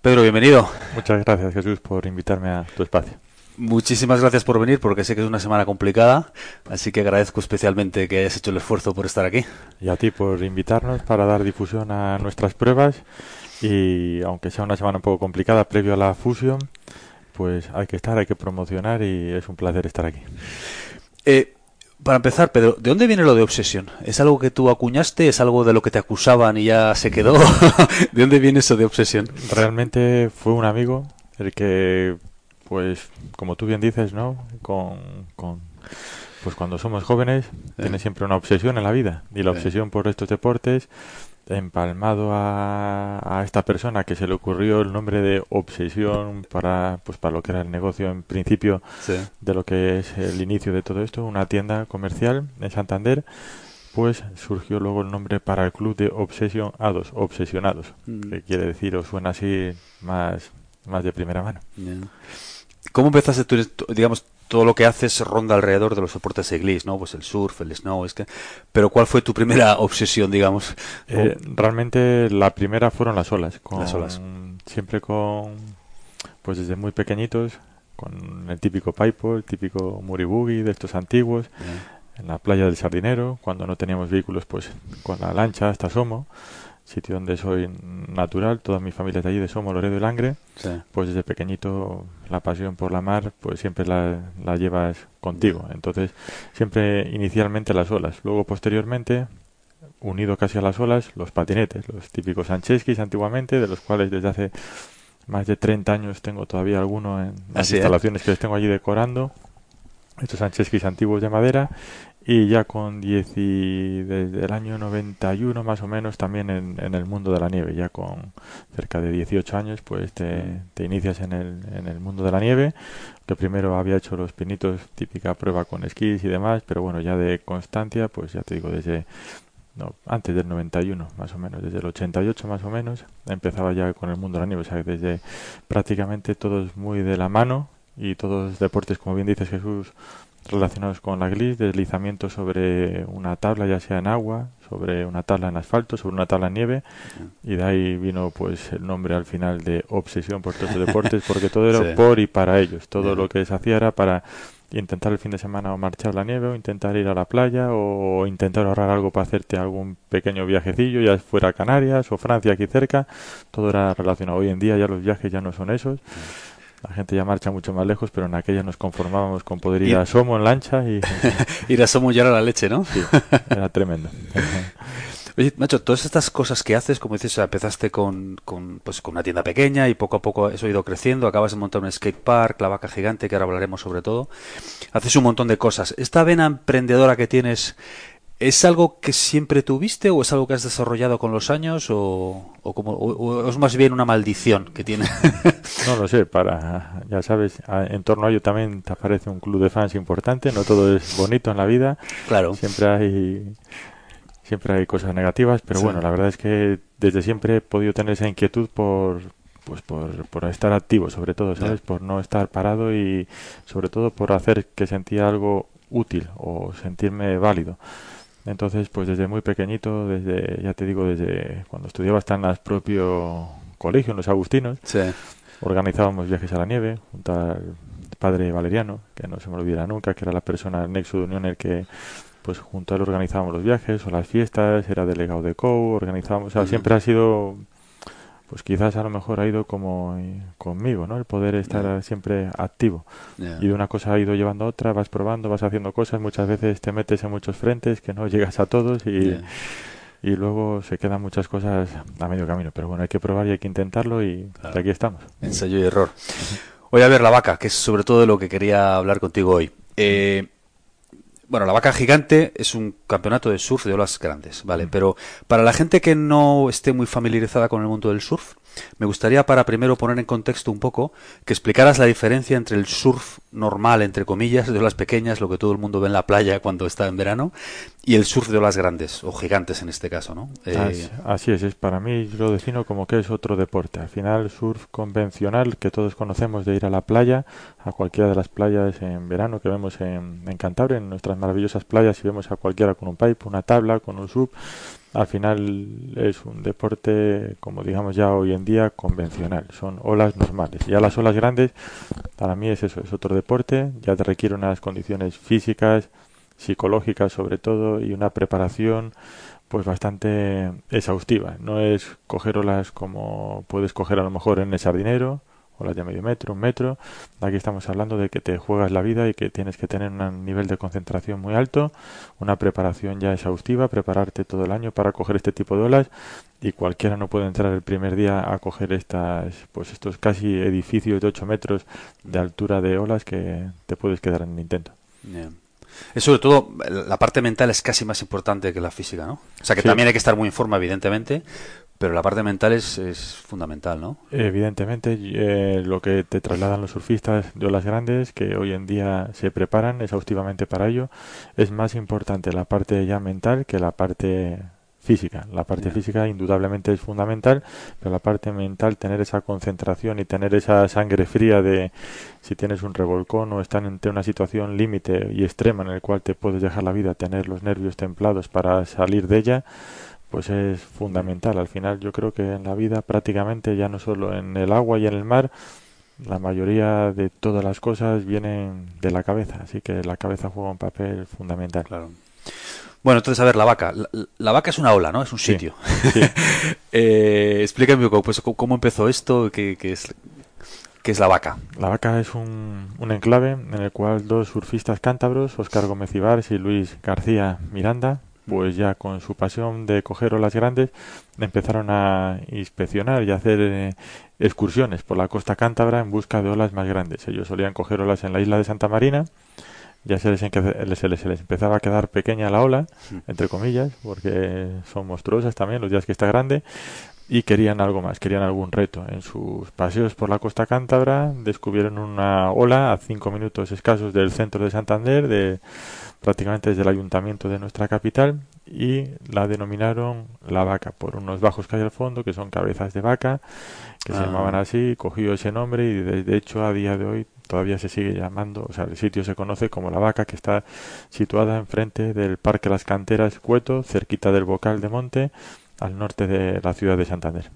Pedro, bienvenido. Muchas gracias, Jesús, por invitarme a tu espacio. Muchísimas gracias por venir, porque sé que es una semana complicada, así que agradezco especialmente que hayas hecho el esfuerzo por estar aquí. Y a ti por invitarnos para dar difusión a nuestras pruebas y aunque sea una semana un poco complicada previo a la fusión, pues hay que estar, hay que promocionar y es un placer estar aquí. Eh, para empezar, Pedro, ¿de dónde viene lo de obsesión? ¿Es algo que tú acuñaste? ¿Es algo de lo que te acusaban y ya se quedó? ¿De dónde viene eso de obsesión? Realmente fue un amigo el que, pues, como tú bien dices, ¿no? Con, con pues cuando somos jóvenes, tiene siempre una obsesión en la vida. Y la obsesión por estos deportes empalmado a, a, esta persona que se le ocurrió el nombre de obsesión para pues para lo que era el negocio en principio Sí. de lo que es el inicio de todo esto una tienda comercial en Santander pues surgió luego el nombre para el club de Obsession A2 obsesionados Mm. que quiere decir o suena así más más de primera mano ¿Cómo empezaste tú, digamos, todo lo que haces ronda alrededor de los deportes inglés, ¿no? Pues el surf, el snow, es que... Pero ¿cuál fue tu primera obsesión, digamos? Eh, realmente la primera fueron las olas. Con, Las olas. Siempre con, pues desde muy pequeñitos, con el típico paipo, el típico muribugi de estos antiguos, en la playa del Sardinero, cuando no teníamos vehículos, pues con la lancha hasta Somo, sitio donde soy natural, toda mi familia es de allí, de Somo, Loredo y Langre, Sí. pues desde pequeñito la pasión por la mar, pues siempre la, la llevas contigo. Entonces, siempre inicialmente las olas, luego posteriormente, unido casi a las olas, los patinetes, los típicos Sancheskis antiguamente, de los cuales desde hace más de 30 años tengo todavía alguno en las Así, instalaciones que les tengo allí decorando. Estos Sancheskis antiguos de madera y ya con 10 y desde el año 91 más o menos también en, en el mundo de la nieve, ya con cerca de 18 años pues te, te inicias en el, en el mundo de la nieve, que primero había hecho los pinitos, típica prueba con esquís y demás, pero bueno, ya de constancia, pues ya te digo, desde no, antes del 91 más o menos, desde el 88 más o menos, empezaba ya con el mundo de la nieve, o sea, desde prácticamente todos muy de la mano y todos deportes, como bien dices Jesús, relacionados con la glis, deslizamiento sobre una tabla, ya sea en agua, sobre una tabla en asfalto, sobre una tabla en nieve, y de ahí vino pues el nombre al final de obsesión por todos los deportes, porque todo era Sí. por y para ellos, todo lo que se hacía era para intentar el fin de semana o marchar la nieve, o intentar ir a la playa, o intentar ahorrar algo para hacerte algún pequeño viajecillo, ya fuera a Canarias o Francia aquí cerca, todo era relacionado. Hoy en día ya los viajes ya no son esos. La gente ya marcha mucho más lejos, pero en aquella nos conformábamos con poder ir Y- a Somo en lancha y Ir a Somo ya era la leche, ¿no? sí, era tremendo. Oye, macho, todas estas cosas que haces, como dices, empezaste con, con, pues, con una tienda pequeña y poco a poco eso ha ido creciendo. Acabas de montar un skate park, la vaca gigante, que ahora hablaremos sobre todo. Haces un montón de cosas. ¿Esta vena emprendedora que tienes es algo que siempre tuviste o es algo que has desarrollado con los años o, o, como, o- o es más bien una maldición que tiene? No lo sé, para, ya sabes, en torno a ello también te aparece un club de fans importante, no todo es bonito en la vida, claro. siempre hay siempre hay cosas negativas, pero Sí. bueno, la verdad es que desde siempre he podido tener esa inquietud por pues por, por estar activo, sobre todo, ¿sabes? Por no estar parado y sobre todo por hacer que sentía algo útil o sentirme válido. Entonces, pues desde muy pequeñito, desde, ya te digo, desde cuando estudiaba hasta en el propio colegio, en los Agustinos, Sí. organizábamos viajes a la nieve junto al padre Valeriano, que no se me olvidará nunca, que era la persona, nexo de unión, el que pues junto a él organizábamos los viajes o las fiestas, era delegado de COU, organizábamos, o sea, Ujú. siempre ha sido, pues quizás a lo mejor ha ido como eh, conmigo, ¿no? El poder estar siempre activo. Y de una cosa ha ido llevando a otra, vas probando, vas haciendo cosas, muchas veces te metes en muchos frentes que no llegas a todos y, y luego se quedan muchas cosas a medio camino. Pero bueno, hay que probar y hay que intentarlo y Claro. aquí estamos. Ensayo y error. Oye, a ver, la vaca, que es sobre todo de lo que quería hablar contigo hoy. Eh, bueno, la vaca gigante es un campeonato de surf de olas grandes, ¿vale? Pero para la gente que no esté muy familiarizada con el mundo del surf, me gustaría para primero poner en contexto un poco que explicaras la diferencia entre el surf normal, entre comillas, de olas pequeñas, lo que todo el mundo ve en la playa cuando está en verano, y el surf de olas grandes, o gigantes en este caso, ¿no? Eh, así, es, es, para mí lo defino como que es otro deporte. Al final, surf convencional que todos conocemos de ir a la playa, a cualquiera de las playas en verano que vemos en, en Cantabria, en nuestras maravillosas playas, y vemos a cualquiera con un pipe, una tabla, con un sub, al final es un deporte, como digamos ya hoy en día, convencional. Son olas normales. Ya las olas grandes, para mí es eso, es otro deporte. Ya te requiere unas condiciones físicas, psicológicas sobre todo, y una preparación pues bastante exhaustiva. No es coger olas como puedes coger a lo mejor en el sardinero, las de medio metro, un metro. Aquí estamos hablando de que te juegas la vida y que tienes que tener un nivel de concentración muy alto, una preparación ya exhaustiva, prepararte todo el año para coger este tipo de olas y cualquiera no puede entrar el primer día a coger estas, pues estos casi edificios de 8 metros de altura de olas que te puedes quedar en el intento. Es sobre todo, la parte mental es casi más importante que la física, ¿no? O sea que también hay que estar muy en forma, evidentemente, pero la parte mental es, es fundamental, ¿no? Evidentemente, eh, lo que te trasladan los surfistas de olas grandes, que hoy en día se preparan exhaustivamente para ello, es más importante la parte ya mental que la parte física. La parte física indudablemente es fundamental, pero la parte mental, tener esa concentración y tener esa sangre fría de si tienes un revolcón o están ante una situación límite y extrema en el cual te puedes dejar la vida, tener los nervios templados para salir de ella, pues es fundamental. Al final yo creo que en la vida prácticamente ya no solo en el agua y en el mar, la mayoría de todas las cosas vienen de la cabeza, así que la cabeza juega un papel fundamental. Claro. Bueno, entonces, a ver, la vaca. La, vaca es una ola, ¿no? Es un sitio. eh, explícame un poco, pues, cómo empezó esto, qué, es, qué es la vaca. La vaca es un, un, enclave en el cual dos surfistas cántabros, Oscar Gómez Ibars y Luis García Miranda, pues ya con su pasión de coger olas grandes empezaron a inspeccionar y hacer eh, excursiones por la costa cántabra en busca de olas más grandes. Ellos solían coger olas en la isla de Santa Marina, ya se les, se les, empezaba a quedar pequeña la ola, entre comillas, porque son monstruosas también los días que está grande, y querían algo más, querían algún reto. En sus paseos por la costa cántabra descubrieron una ola a cinco minutos escasos del centro de Santander, de prácticamente desde el ayuntamiento de nuestra capital y la denominaron la vaca por unos bajos que hay al fondo que son cabezas de vaca que se ah. llamaban así cogió ese nombre y de, hecho a día de hoy todavía se sigue llamando o sea el sitio se conoce como la vaca que está situada enfrente del parque Las Canteras Cueto cerquita del Bocal de Monte al norte de la ciudad de Santander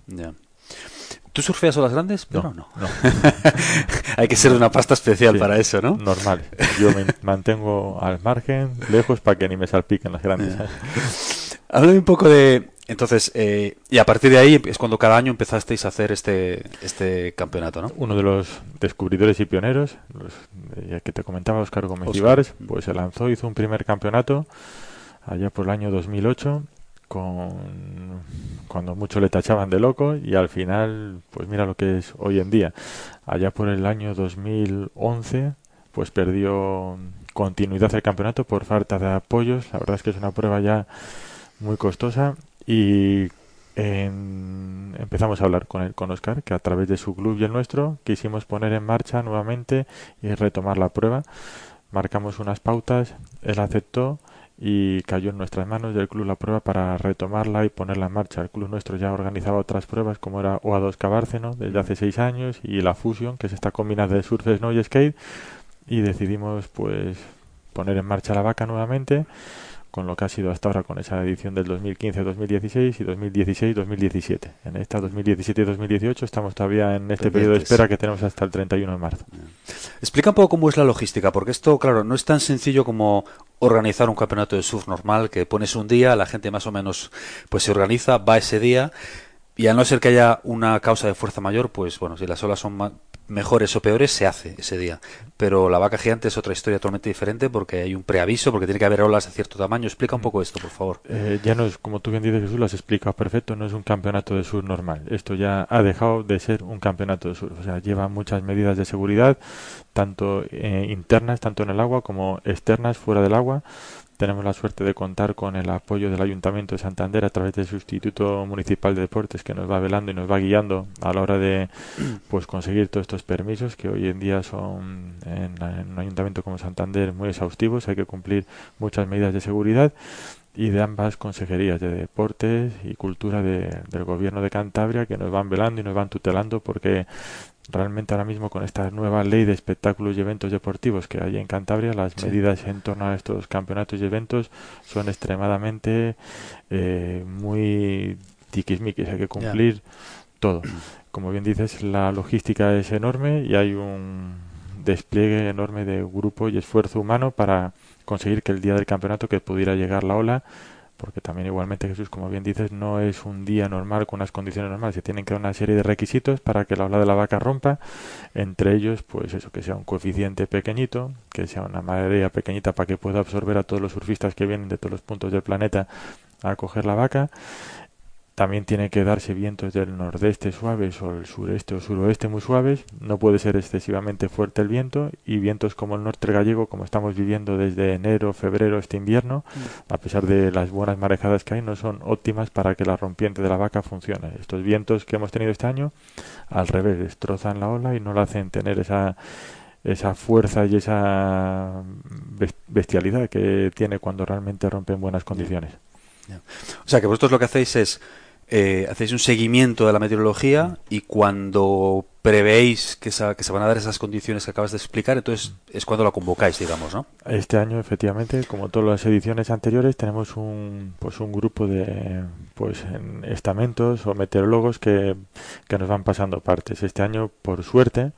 ¿Tú surfeas olas grandes? No, no. Hay que ser de una pasta especial para eso, ¿no? Normal. Yo me mantengo al margen, lejos, para que ni me salpiquen las grandes. Háblame un poco de... Entonces, eh, y a partir de ahí es cuando cada año empezasteis a hacer este, este campeonato, ¿no? Uno de los descubridores y pioneros, los, ya que te comentaba, Oscar Gómez Ibares, pues se lanzó, hizo un primer campeonato allá por el año 2008 con cuando muchos le tachaban de loco y al final pues mira lo que es hoy en día allá por el año 2011 pues perdió continuidad el campeonato por falta de apoyos la verdad es que es una prueba ya muy costosa y empezamos a hablar con él, con Oscar, que a través de su club y el nuestro quisimos poner en marcha nuevamente y retomar la prueba. Marcamos unas pautas, él aceptó y cayó en nuestras manos del club la prueba para retomarla y ponerla en marcha. El club nuestro ya organizaba otras pruebas como era OA2 Cabárceno desde hace seis años y la Fusion, que es esta combinada de surf, snow y skate y decidimos pues poner en marcha la vaca nuevamente con lo que ha sido hasta ahora con esa edición del 2015-2016 y 2016-2017. En esta 2017-2018 estamos todavía en este periodo de espera que tenemos hasta el 31 de marzo. Explica un poco cómo es la logística, porque esto, claro, no es tan sencillo como organizar un campeonato de surf normal, que pones un día, la gente más o menos pues se organiza, va ese día, y a no ser que haya una causa de fuerza mayor, pues bueno, si las olas son mejores o peores, se hace ese día. Pero la vaca gigante es otra historia totalmente diferente porque hay un preaviso, porque tiene que haber olas de cierto tamaño. Explica un poco esto, por favor. Eh, ya no es, como tú bien dices, Jesús, lo has explicado perfecto, no es un campeonato de sur normal. Esto ya ha dejado de ser un campeonato de sur. O sea, lleva muchas medidas de seguridad, tanto eh, internas, tanto en el agua, como externas, fuera del agua tenemos la suerte de contar con el apoyo del Ayuntamiento de Santander a través del Sustituto Municipal de Deportes que nos va velando y nos va guiando a la hora de pues conseguir todos estos permisos que hoy en día son en, un ayuntamiento como Santander muy exhaustivos, hay que cumplir muchas medidas de seguridad y de ambas consejerías de deportes y cultura del gobierno de Cantabria que nos van velando y nos van tutelando porque realmente ahora mismo con esta nueva ley de espectáculos y eventos deportivos que hay en Cantabria, las medidas en torno a estos campeonatos y eventos son extremadamente eh, muy tiquismiquis, hay que cumplir todo. Como bien dices, la logística es enorme y hay un despliegue enorme de grupo y esfuerzo humano para conseguir que el día del campeonato que pudiera llegar la ola porque también igualmente Jesús, como bien dices, no es un día normal con unas condiciones normales, se tienen que dar una serie de requisitos para que la ola de la vaca rompa, entre ellos, pues eso, que sea un coeficiente pequeñito, que sea una marea pequeñita para que pueda absorber a todos los surfistas que vienen de todos los puntos del planeta a coger la vaca, también tiene que darse vientos del nordeste suaves o el sureste o suroeste muy suaves. No puede ser excesivamente fuerte el viento y vientos como el norte gallego, como estamos viviendo desde enero, febrero, este invierno, mm. a pesar de las buenas marejadas que hay, no son óptimas para que la rompiente de la vaca funcione. Estos vientos que hemos tenido este año, al revés, destrozan la ola y no la hacen tener esa esa fuerza y esa bestialidad que tiene cuando realmente rompe en buenas condiciones. O sea que vosotros lo que hacéis es eh, hacéis un seguimiento de la meteorología y cuando prevéis que, que, se van a dar esas condiciones que acabas de explicar, entonces es cuando la convocáis, digamos, ¿no? Este año, efectivamente, como todas las ediciones anteriores, tenemos un, pues un grupo de pues estamentos o meteorólogos que, que nos van pasando partes. Este año, por suerte,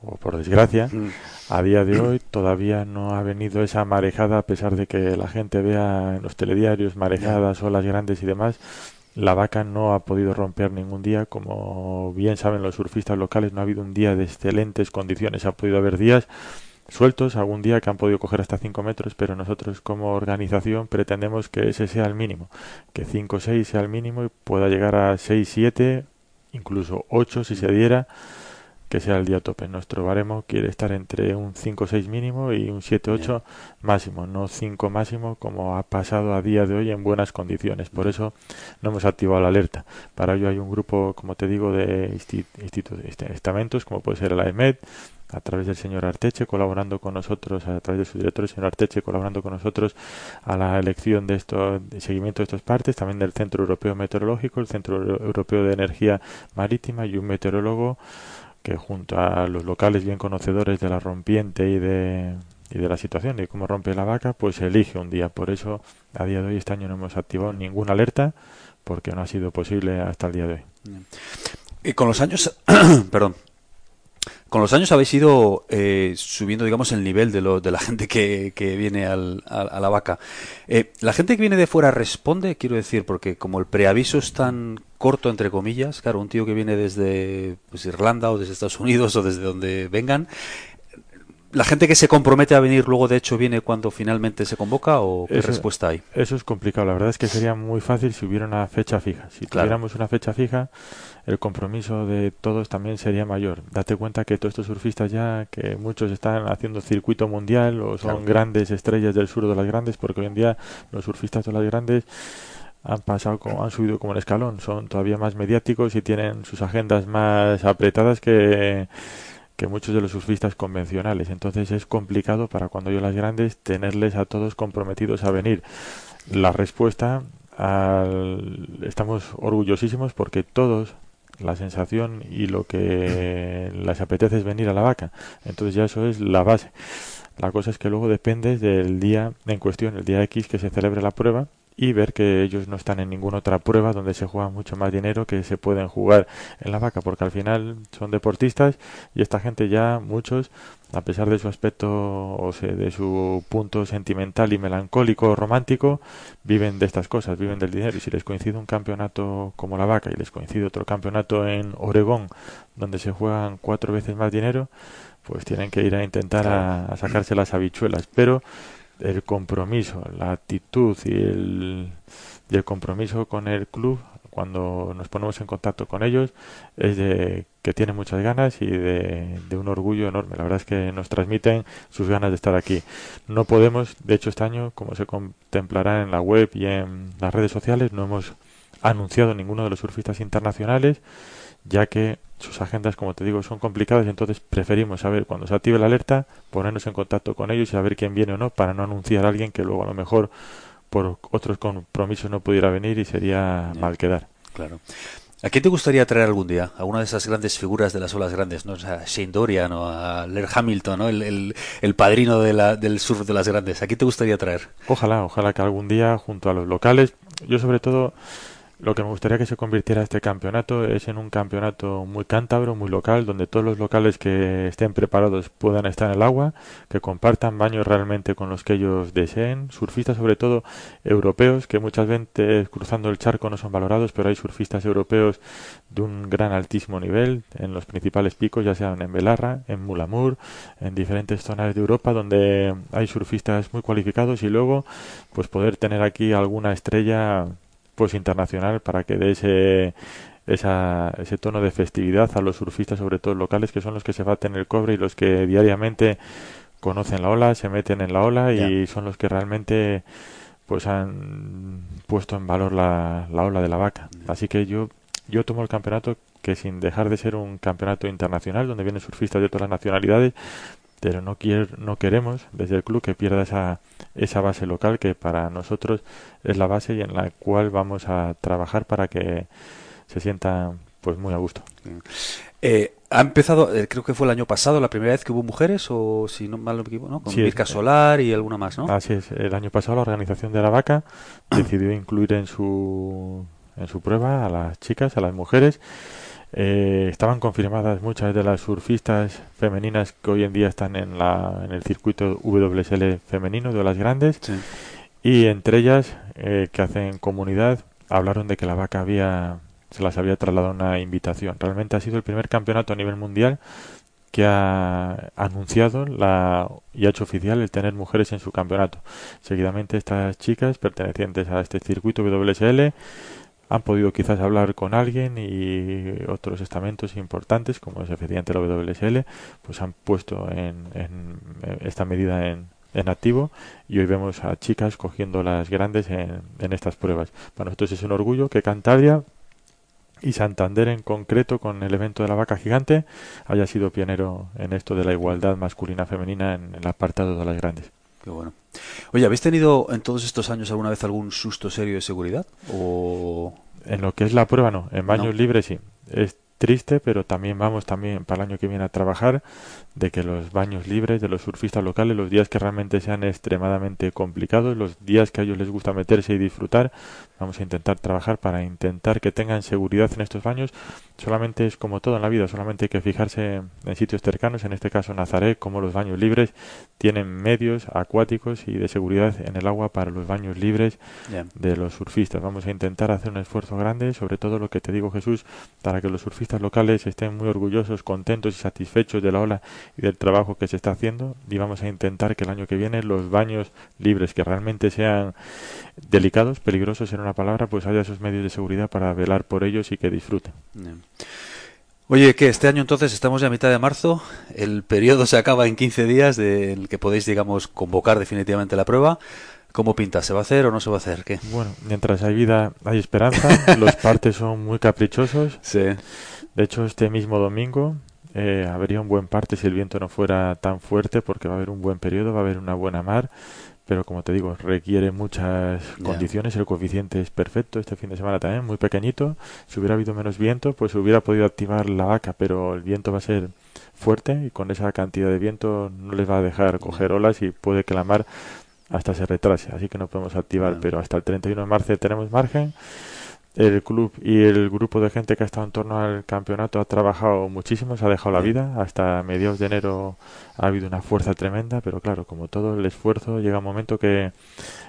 o por desgracia, mm. a día de hoy todavía no ha venido esa marejada, a pesar de que la gente vea en los telediarios marejadas, olas grandes y demás la vaca no ha podido romper ningún día, como bien saben los surfistas locales, no ha habido un día de excelentes condiciones, ha podido haber días sueltos, algún día que han podido coger hasta 5 metros, pero nosotros como organización pretendemos que ese sea el mínimo, que 5 o 6 sea el mínimo y pueda llegar a 6, 7, incluso 8 si se diera que sea el día tope. Nuestro baremo quiere estar entre un 5-6 mínimo y un 7-8 máximo, no 5 máximo como ha pasado a día de hoy en buenas condiciones. Por eso no hemos activado la alerta. Para ello hay un grupo, como te digo, de estamentos, como puede ser la EMED, a través del señor Arteche, colaborando con nosotros, a través de su director, el señor Arteche, colaborando con nosotros a la elección de estos, de seguimiento de estas partes, también del Centro Europeo Meteorológico, el Centro Europeo de Energía Marítima y un meteorólogo que junto a los locales bien conocedores de la rompiente y de, y de la situación y cómo rompe la vaca, pues elige un día. Por eso, a día de hoy, este año no hemos activado ninguna alerta porque no ha sido posible hasta el día de hoy. Y con los años, perdón, con los años habéis ido eh, subiendo, digamos, el nivel de, lo, de la gente que, que viene al, a, la vaca. Eh, ¿La gente que viene de fuera responde? Quiero decir, porque como el preaviso es tan corto, entre comillas, claro, un tío que viene desde pues, Irlanda o desde Estados Unidos o desde donde vengan, ¿La gente que se compromete a venir luego de hecho viene cuando finalmente se convoca o qué respuesta hay? Eso es complicado. La verdad es que sería muy fácil si hubiera una fecha fija. Si tuviéramos una fecha fija, el compromiso de todos también sería mayor. Date cuenta que todos estos surfistas ya, que muchos están haciendo circuito mundial o son grandes estrellas del sur de las grandes, porque hoy en día los surfistas de las grandes han pasado como, han subido como el escalón, son todavía más mediáticos y tienen sus agendas más apretadas que que muchos de los surfistas convencionales. Entonces es complicado para cuando yo las grandes tenerles a todos comprometidos a venir. La respuesta al... estamos orgullosísimos porque todos la sensación y lo que les apetece es venir a la vaca. Entonces ya eso es la base. La cosa es que luego depende del día en cuestión, el día X que se celebre la prueba y ver que ellos no están en ninguna otra prueba donde se juega mucho más dinero que se pueden jugar en la vaca, porque al final son deportistas y esta gente ya, muchos, a pesar de su aspecto o sea, de su punto sentimental y melancólico romántico, viven de estas cosas, viven del dinero. Y si les coincide un campeonato como la vaca y les coincide otro campeonato en Oregón, donde se juegan cuatro veces más dinero, pues tienen que ir a intentar a sacarse las habichuelas. Pero el compromiso, la actitud y el, y el compromiso con el club cuando nos ponemos en contacto con ellos es de que tienen muchas ganas y de, de, un orgullo enorme. La verdad es que nos transmiten sus ganas de estar aquí. No podemos, de hecho este año, como se contemplará en la web y en las redes sociales, no hemos anunciado ninguno de los surfistas internacionales, ya que sus agendas, como te digo, son complicadas y entonces preferimos saber cuando se active la alerta, ponernos en contacto con ellos y saber quién viene o no para no anunciar a alguien que luego a lo mejor por otros compromisos no pudiera venir y sería mal quedar. Claro. ¿A quién te gustaría traer algún día? ¿A una de esas grandes figuras de las olas grandes? ¿no? O sea, Shane Dorian o a Laird Hamilton, ¿no? el, el, padrino de la, del surf de las grandes. ¿A quién te gustaría traer? Ojalá, ojalá que algún día junto a los locales. Yo sobre todo lo que me gustaría que se convirtiera este campeonato es en un campeonato muy cántabro, muy local, donde todos los locales que estén preparados puedan estar en el agua, que compartan baños realmente con los que ellos deseen, surfistas sobre todo europeos, que muchas veces cruzando el charco no son valorados, pero hay surfistas europeos de un gran altísimo nivel en los principales picos, ya sean en Belarra, en Mulamur, en diferentes zonas de Europa donde hay surfistas muy cualificados y luego pues poder tener aquí alguna estrella pues internacional para que dé ese, ese tono de festividad a los surfistas, sobre todo locales, que son los que se baten el cobre y los que diariamente conocen la ola, se meten en la ola y son los que realmente pues han puesto en valor la, la ola de la vaca. Así que yo, yo tomo el campeonato que sin dejar de ser un campeonato internacional donde vienen surfistas de todas las nacionalidades, pero no, no queremos desde el club que pierda esa, esa base local que para nosotros es la base y en la cual vamos a trabajar para que se sienta pues muy a gusto. Eh, ha empezado, eh, creo que fue el año pasado, la primera vez que hubo mujeres, o si no mal me equivoco, ¿no? Con Mirka Solar y alguna más, ¿no? Así es. El año pasado la organización de la vaca decidió incluir en su, en su prueba a las chicas, a las mujeres, eh, estaban confirmadas muchas de las surfistas femeninas que hoy en día están en, la, en el circuito WSL femenino de las grandes y entre ellas eh, que hacen comunidad hablaron de que la vaca había se las había trasladado una invitación. Realmente ha sido el primer campeonato a nivel mundial que ha anunciado la, y ha hecho oficial el tener mujeres en su campeonato. Seguidamente estas chicas pertenecientes a este circuito WSL han podido quizás hablar con alguien y otros estamentos importantes, como es efectivamente la WSL, pues han puesto en, esta medida en, en activo y hoy vemos a chicas cogiendo las grandes en, en estas pruebas. Para nosotros es un orgullo que Cantabria y Santander en concreto con el evento de la vaca gigante haya sido pionero en esto de la igualdad masculina femenina en el apartado de las grandes. Qué bueno. Oye, ¿habéis tenido en todos estos años alguna vez algún susto serio de seguridad? O... En lo que es la prueba, no. En baños libres, sí. Es triste, pero también vamos también para el año que viene a trabajar de que los baños libres de los surfistas locales, los días que realmente sean extremadamente complicados, los días que a ellos les gusta meterse y disfrutar, vamos a intentar trabajar para intentar que tengan seguridad en estos baños. Solamente es como todo en la vida, solamente hay que fijarse en sitios cercanos, en este caso Nazaret, como los baños libres tienen medios acuáticos y de seguridad en el agua para los baños libres de los surfistas. Vamos a intentar hacer un esfuerzo grande, sobre todo lo que te digo Jesús, para que los surfistas locales estén muy orgullosos, contentos y satisfechos de la ola y del trabajo que se está haciendo y vamos a intentar que el año que viene los baños libres que realmente sean delicados, peligrosos en una palabra, pues haya esos medios de seguridad para velar por ellos y que disfruten. Oye, que este año entonces estamos ya a mitad de marzo, el periodo se acaba en 15 días de, en el que podéis, digamos, convocar definitivamente la prueba. ¿Cómo pinta? ¿Se va a hacer o no se va a hacer? ¿Qué? Bueno, mientras hay vida hay esperanza. Los partes son muy caprichosos. Sí. De hecho, este mismo domingo eh, habría un buen parte si el viento no fuera tan fuerte porque va a haber un buen periodo, va a haber una buena mar, pero como te digo, requiere muchas condiciones, el coeficiente es perfecto, este fin de semana también, muy pequeñito, si hubiera habido menos viento, pues hubiera podido activar la vaca, pero el viento va a ser fuerte y con esa cantidad de viento no les va a dejar coger olas y puede que la mar hasta se retrase, así que no podemos activar, pero hasta el 31 de marzo tenemos margen. El club y el grupo de gente que ha estado en torno al campeonato ha trabajado muchísimo, se ha dejado la vida. Hasta mediados de enero ha habido una fuerza tremenda, pero claro, como todo el esfuerzo, llega un momento que,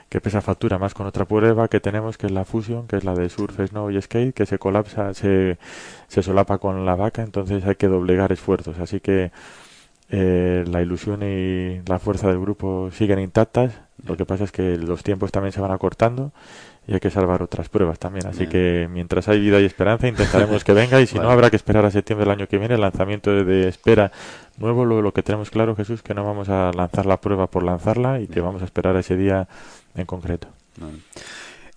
que pesa factura, más con otra prueba que tenemos, que es la fusión, que es la de surf, snow y skate, que se colapsa, se, se solapa con la vaca, entonces hay que doblegar esfuerzos. Así que eh, la ilusión y la fuerza del grupo siguen intactas. Lo que pasa es que los tiempos también se van acortando y hay que salvar otras pruebas también. Así que mientras hay vida y esperanza, intentaremos que venga y si no, habrá que esperar a septiembre del año que viene el lanzamiento de, espera nuevo. Lo, lo, que tenemos claro, Jesús, que no vamos a lanzar la prueba por lanzarla y que vamos a esperar a ese día en concreto.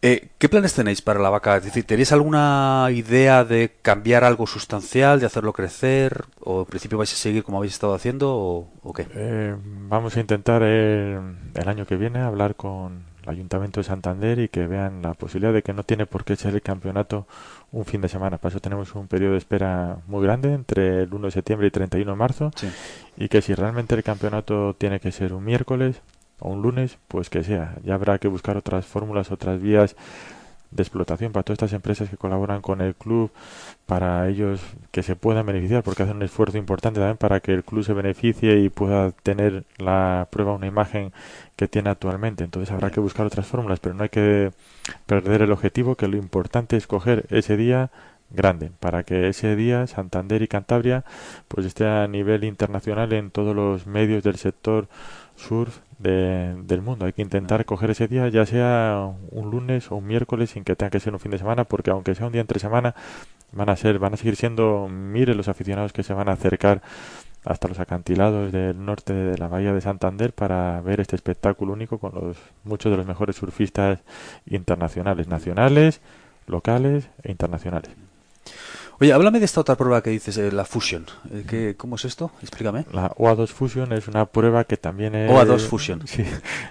Eh, ¿Qué planes tenéis para la vaca? Es decir, ¿tenéis alguna idea de cambiar algo sustancial, de hacerlo crecer? ¿O en principio vais a seguir como habéis estado haciendo? ¿O, qué? Eh, vamos a intentar el, el año que viene hablar con el Ayuntamiento de Santander y que vean la posibilidad de que no tiene por qué ser el campeonato un fin de semana. Para eso tenemos un periodo de espera muy grande entre el 1 de septiembre y 31 de marzo. Y que si realmente el campeonato tiene que ser un miércoles, o un lunes, pues que sea. Ya habrá que buscar otras fórmulas, otras vías de explotación para todas estas empresas que colaboran con el club, para ellos que se puedan beneficiar, porque hacen un esfuerzo importante también para que el club se beneficie y pueda tener la prueba una imagen que tiene actualmente. Entonces habrá que buscar otras fórmulas, pero no hay que perder el objetivo, que lo importante es coger ese día grande para que ese día Santander y Cantabria pues esté a nivel internacional en todos los medios del sector surf del mundo. Hay que intentar coger ese día, ya sea un lunes o un miércoles, sin que tenga que ser un fin de semana, porque aunque sea un día entre semana, van a ser, van a seguir siendo miles los aficionados que se van a acercar hasta los acantilados del norte de la bahía de Santander para ver este espectáculo único con los muchos de los mejores surfistas internacionales, nacionales, locales e internacionales. Oye, háblame de esta otra prueba que dices, eh, la Fusion. Eh, ¿qué, ¿Cómo es esto? Explícame. La OA2 Fusion es una prueba que también es... OA2 Fusion. Sí,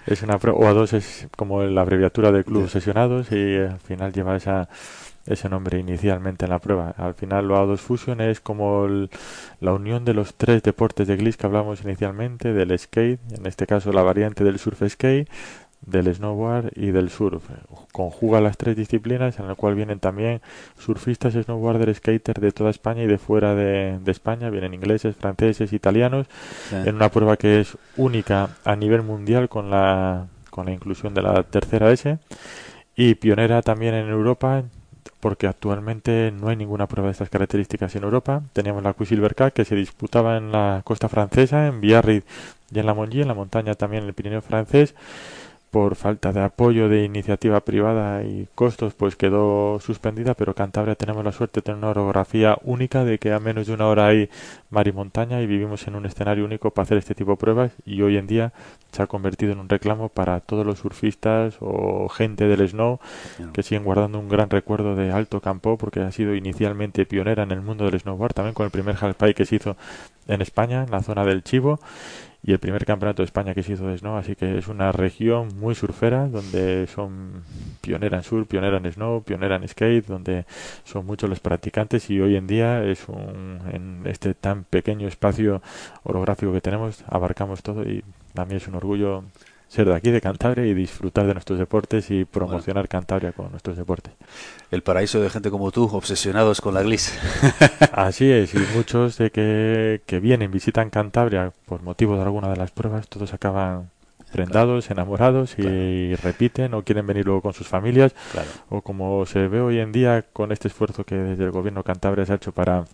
es una prueba... OA2 es como la abreviatura de club sesionados y al final lleva esa ese nombre inicialmente en la prueba. Al final, OA2 Fusion es como la unión de los tres deportes de Gliss que hablamos inicialmente, del skate, en este caso la variante del surf skate, del snowboard y del surf. Conjuga las tres disciplinas en la cual vienen también surfistas, snowboarders, skaters de toda España y de fuera de, España. Vienen ingleses, franceses, italianos en una prueba que es única a nivel mundial con la, con la inclusión de la tercera S y pionera también en Europa porque actualmente no hay ninguna prueba de estas características en Europa. Teníamos la Quicksilver Cup que se disputaba en la costa francesa, en Biarritz y en la Mongie, en la montaña también en el Pirineo francés por falta de apoyo de iniciativa privada y costos, pues quedó suspendida, pero Cantabria tenemos la suerte de tener una orografía única, de que a menos de una hora hay mar y montaña y vivimos en un escenario único para hacer este tipo de pruebas y hoy en día se ha convertido en un reclamo para todos los surfistas o gente del snow que siguen guardando un gran recuerdo de Alto Campo porque ha sido inicialmente pionera en el mundo del snowboard, también con el primer halfpipe que se hizo en España, en la zona del Chivo y el primer campeonato de España que se hizo de snow, así que es una región muy surfera donde son pionera en surf, pionera en snow, pionera en skate, donde son muchos los practicantes y hoy en día es un, en este tan pequeño espacio orográfico que tenemos abarcamos todo y mí es un orgullo ser de aquí, de Cantabria, y disfrutar de nuestros deportes y promocionar Cantabria con nuestros deportes. El paraíso de gente como tú, obsesionados con la glis. Así es, y muchos de que, que vienen, visitan Cantabria por motivo de alguna de las pruebas, todos acaban prendados, enamorados y repiten o quieren venir luego con sus familias. O como se ve hoy en día con este esfuerzo que desde el gobierno Cantabria se ha hecho para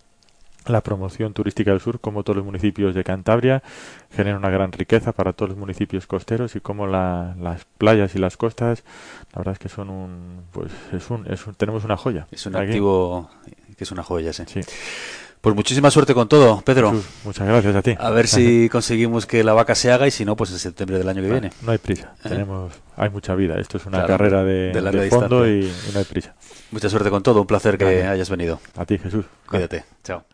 la promoción turística del sur, como todos los municipios de Cantabria, genera una gran riqueza para todos los municipios costeros y como las playas y las costas, la verdad es que son un, pues es un, es tenemos una joya. Es un activo que es una joya, sí. Pues muchísima suerte con todo, Pedro. muchas gracias a ti. A ver si conseguimos que la vaca se haga y si no, pues en septiembre del año que viene. No hay prisa. ¿Eh? Tenemos, hay mucha vida. Esto es una carrera de, de, fondo y, no hay prisa. Mucha suerte con todo. Un placer que hayas venido. A ti, Jesús. Cuídate. Chao.